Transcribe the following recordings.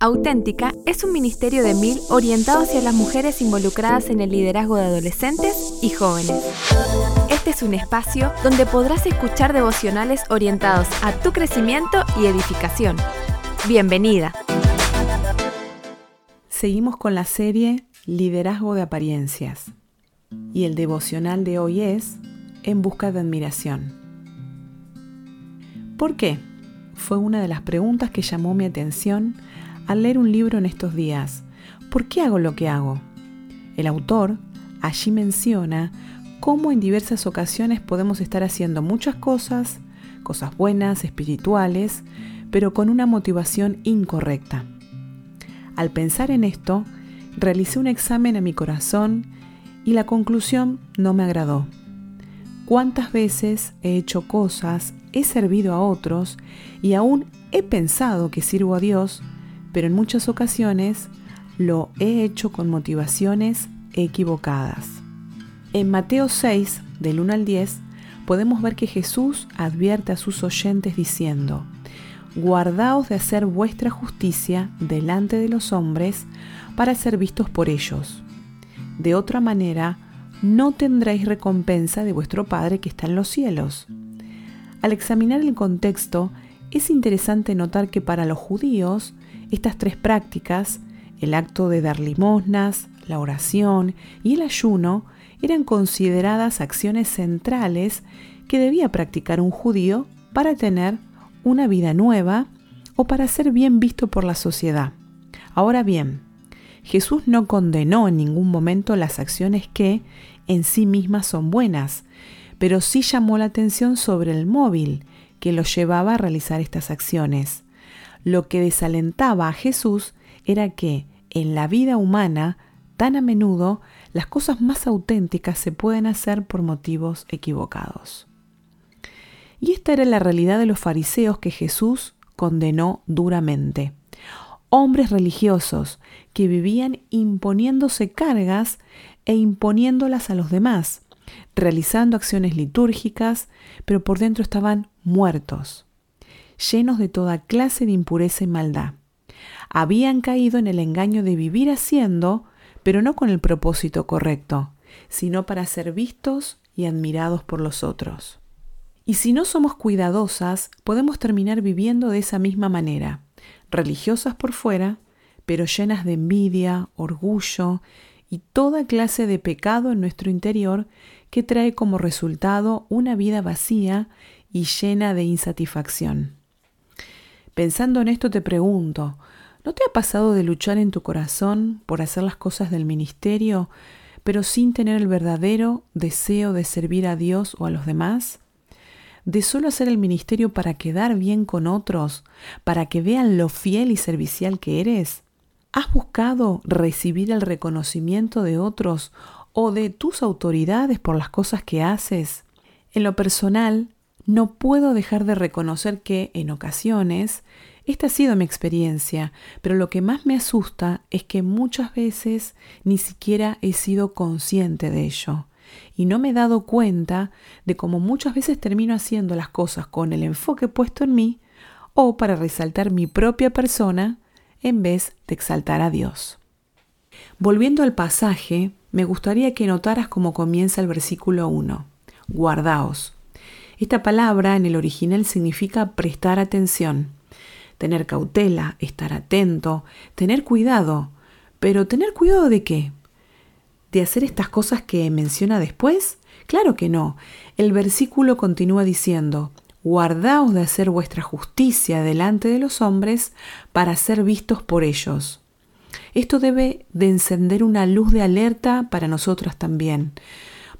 Auténtica es un ministerio de mil orientado hacia las mujeres involucradas en el liderazgo de adolescentes y jóvenes. Este es un espacio donde podrás escuchar devocionales orientados a tu crecimiento y edificación. Bienvenida. Seguimos con la serie Liderazgo de Apariencias y el devocional de hoy es En busca de admiración. ¿Por qué? Fue una de las preguntas que llamó mi atención al leer un libro en estos días. ¿Por qué hago lo que hago? El autor allí menciona cómo en diversas ocasiones podemos estar haciendo muchas cosas, cosas buenas, espirituales, pero con una motivación incorrecta. Al pensar en esto, realicé un examen a mi corazón y la conclusión no me agradó. ¿Cuántas veces he hecho cosas, he servido a otros y aún he pensado que sirvo a Dios, pero en muchas ocasiones lo he hecho con motivaciones equivocadas. En Mateo 6, del 1 al 10, podemos ver que Jesús advierte a sus oyentes diciendo, Guardaos de hacer vuestra justicia delante de los hombres para ser vistos por ellos. De otra manera, no tendréis recompensa de vuestro Padre que está en los cielos. Al examinar el contexto, es interesante notar que para los judíos estas tres prácticas, el acto de dar limosnas, la oración y el ayuno, eran consideradas acciones centrales que debía practicar un judío para tener una vida nueva o para ser bien visto por la sociedad. Ahora bien, Jesús no condenó en ningún momento las acciones que en sí mismas son buenas, pero sí llamó la atención sobre el móvil que lo llevaba a realizar estas acciones. Lo que desalentaba a Jesús era que en la vida humana, tan a menudo, las cosas más auténticas se pueden hacer por motivos equivocados. Y esta era la realidad de los fariseos que Jesús condenó duramente. Hombres religiosos que vivían imponiéndose cargas e imponiéndolas a los demás, realizando acciones litúrgicas, pero por dentro estaban muertos llenos de toda clase de impureza y maldad. Habían caído en el engaño de vivir haciendo, pero no con el propósito correcto, sino para ser vistos y admirados por los otros. Y si no somos cuidadosas, podemos terminar viviendo de esa misma manera, religiosas por fuera, pero llenas de envidia, orgullo y toda clase de pecado en nuestro interior que trae como resultado una vida vacía y llena de insatisfacción. Pensando en esto te pregunto, ¿no te ha pasado de luchar en tu corazón por hacer las cosas del ministerio, pero sin tener el verdadero deseo de servir a Dios o a los demás? ¿De solo hacer el ministerio para quedar bien con otros, para que vean lo fiel y servicial que eres? ¿Has buscado recibir el reconocimiento de otros o de tus autoridades por las cosas que haces? En lo personal, no puedo dejar de reconocer que, en ocasiones, esta ha sido mi experiencia, pero lo que más me asusta es que muchas veces ni siquiera he sido consciente de ello y no me he dado cuenta de cómo muchas veces termino haciendo las cosas con el enfoque puesto en mí o para resaltar mi propia persona en vez de exaltar a Dios. Volviendo al pasaje, me gustaría que notaras cómo comienza el versículo 1. Guardaos. Esta palabra en el original significa prestar atención, tener cautela, estar atento, tener cuidado. Pero ¿tener cuidado de qué? ¿De hacer estas cosas que menciona después? Claro que no. El versículo continúa diciendo, guardaos de hacer vuestra justicia delante de los hombres para ser vistos por ellos. Esto debe de encender una luz de alerta para nosotras también,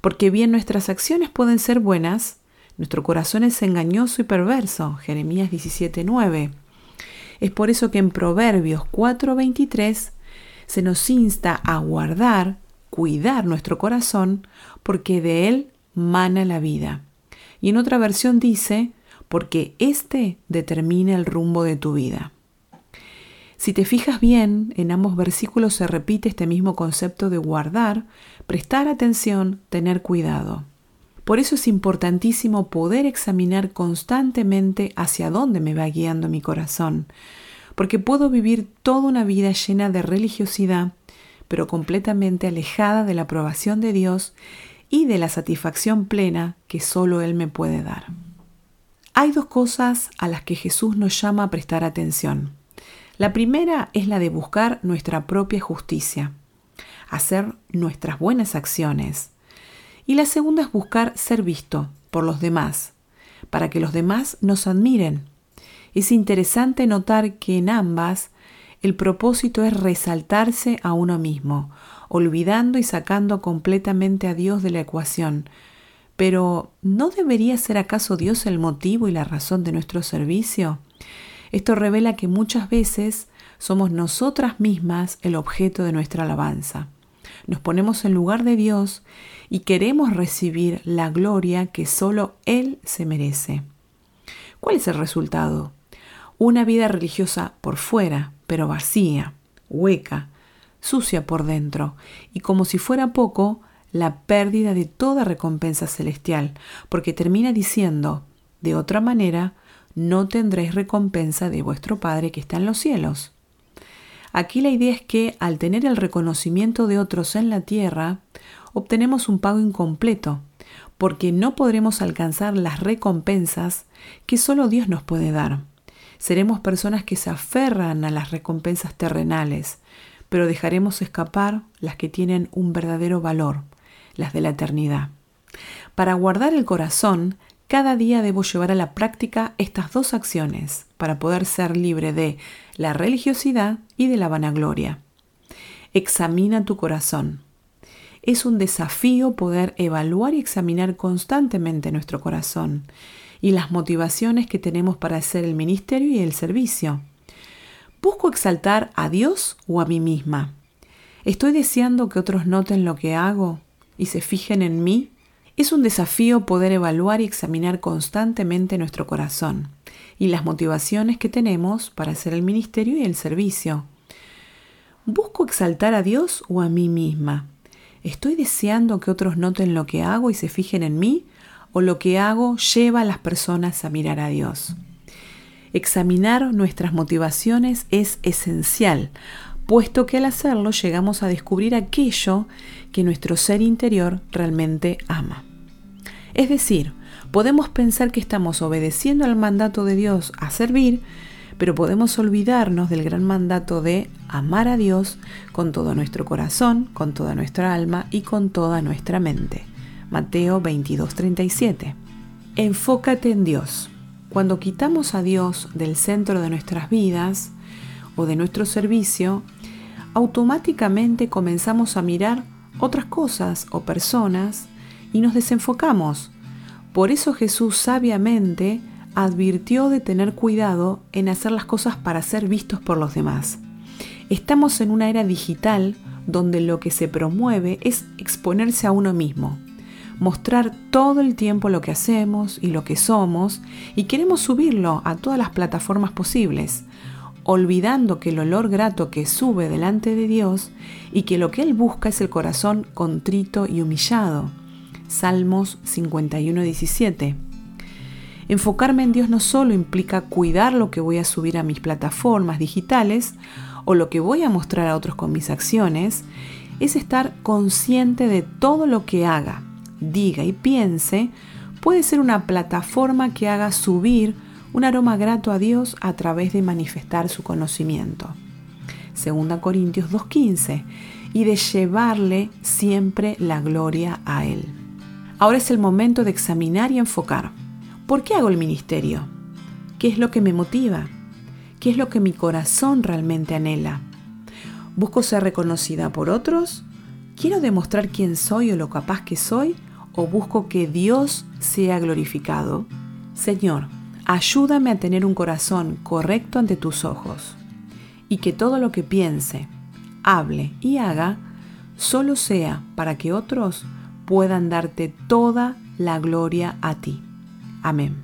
porque bien nuestras acciones pueden ser buenas, nuestro corazón es engañoso y perverso, Jeremías 17:9. Es por eso que en Proverbios 4:23 se nos insta a guardar, cuidar nuestro corazón, porque de él mana la vida. Y en otra versión dice, porque éste determina el rumbo de tu vida. Si te fijas bien, en ambos versículos se repite este mismo concepto de guardar, prestar atención, tener cuidado. Por eso es importantísimo poder examinar constantemente hacia dónde me va guiando mi corazón, porque puedo vivir toda una vida llena de religiosidad, pero completamente alejada de la aprobación de Dios y de la satisfacción plena que solo Él me puede dar. Hay dos cosas a las que Jesús nos llama a prestar atención. La primera es la de buscar nuestra propia justicia, hacer nuestras buenas acciones. Y la segunda es buscar ser visto por los demás, para que los demás nos admiren. Es interesante notar que en ambas el propósito es resaltarse a uno mismo, olvidando y sacando completamente a Dios de la ecuación. Pero ¿no debería ser acaso Dios el motivo y la razón de nuestro servicio? Esto revela que muchas veces somos nosotras mismas el objeto de nuestra alabanza. Nos ponemos en lugar de Dios y queremos recibir la gloria que solo Él se merece. ¿Cuál es el resultado? Una vida religiosa por fuera, pero vacía, hueca, sucia por dentro, y como si fuera poco, la pérdida de toda recompensa celestial, porque termina diciendo, de otra manera, no tendréis recompensa de vuestro Padre que está en los cielos. Aquí la idea es que al tener el reconocimiento de otros en la tierra, obtenemos un pago incompleto, porque no podremos alcanzar las recompensas que solo Dios nos puede dar. Seremos personas que se aferran a las recompensas terrenales, pero dejaremos escapar las que tienen un verdadero valor, las de la eternidad. Para guardar el corazón, cada día debo llevar a la práctica estas dos acciones para poder ser libre de la religiosidad y de la vanagloria. Examina tu corazón. Es un desafío poder evaluar y examinar constantemente nuestro corazón y las motivaciones que tenemos para hacer el ministerio y el servicio. ¿Busco exaltar a Dios o a mí misma? ¿Estoy deseando que otros noten lo que hago y se fijen en mí? Es un desafío poder evaluar y examinar constantemente nuestro corazón y las motivaciones que tenemos para hacer el ministerio y el servicio. ¿Busco exaltar a Dios o a mí misma? ¿Estoy deseando que otros noten lo que hago y se fijen en mí? ¿O lo que hago lleva a las personas a mirar a Dios? Examinar nuestras motivaciones es esencial, puesto que al hacerlo llegamos a descubrir aquello que nuestro ser interior realmente ama. Es decir, podemos pensar que estamos obedeciendo al mandato de Dios a servir, pero podemos olvidarnos del gran mandato de amar a Dios con todo nuestro corazón, con toda nuestra alma y con toda nuestra mente. Mateo 22:37. Enfócate en Dios. Cuando quitamos a Dios del centro de nuestras vidas o de nuestro servicio, automáticamente comenzamos a mirar otras cosas o personas y nos desenfocamos. Por eso Jesús sabiamente advirtió de tener cuidado en hacer las cosas para ser vistos por los demás. Estamos en una era digital donde lo que se promueve es exponerse a uno mismo, mostrar todo el tiempo lo que hacemos y lo que somos y queremos subirlo a todas las plataformas posibles, olvidando que el olor grato que sube delante de Dios y que lo que Él busca es el corazón contrito y humillado. Salmos 51, 17. Enfocarme en Dios no solo implica cuidar lo que voy a subir a mis plataformas digitales o lo que voy a mostrar a otros con mis acciones, es estar consciente de todo lo que haga, diga y piense puede ser una plataforma que haga subir un aroma grato a Dios a través de manifestar su conocimiento. 2 Corintios 2.15 y de llevarle siempre la gloria a Él. Ahora es el momento de examinar y enfocar. ¿Por qué hago el ministerio? ¿Qué es lo que me motiva? ¿Qué es lo que mi corazón realmente anhela? ¿Busco ser reconocida por otros? ¿Quiero demostrar quién soy o lo capaz que soy? o busco que Dios sea glorificado? Señor, ayúdame a tener un corazón correcto ante tus ojos y que todo lo que piense, hable y haga solo sea para que otros puedan darte toda la gloria a ti. Amén.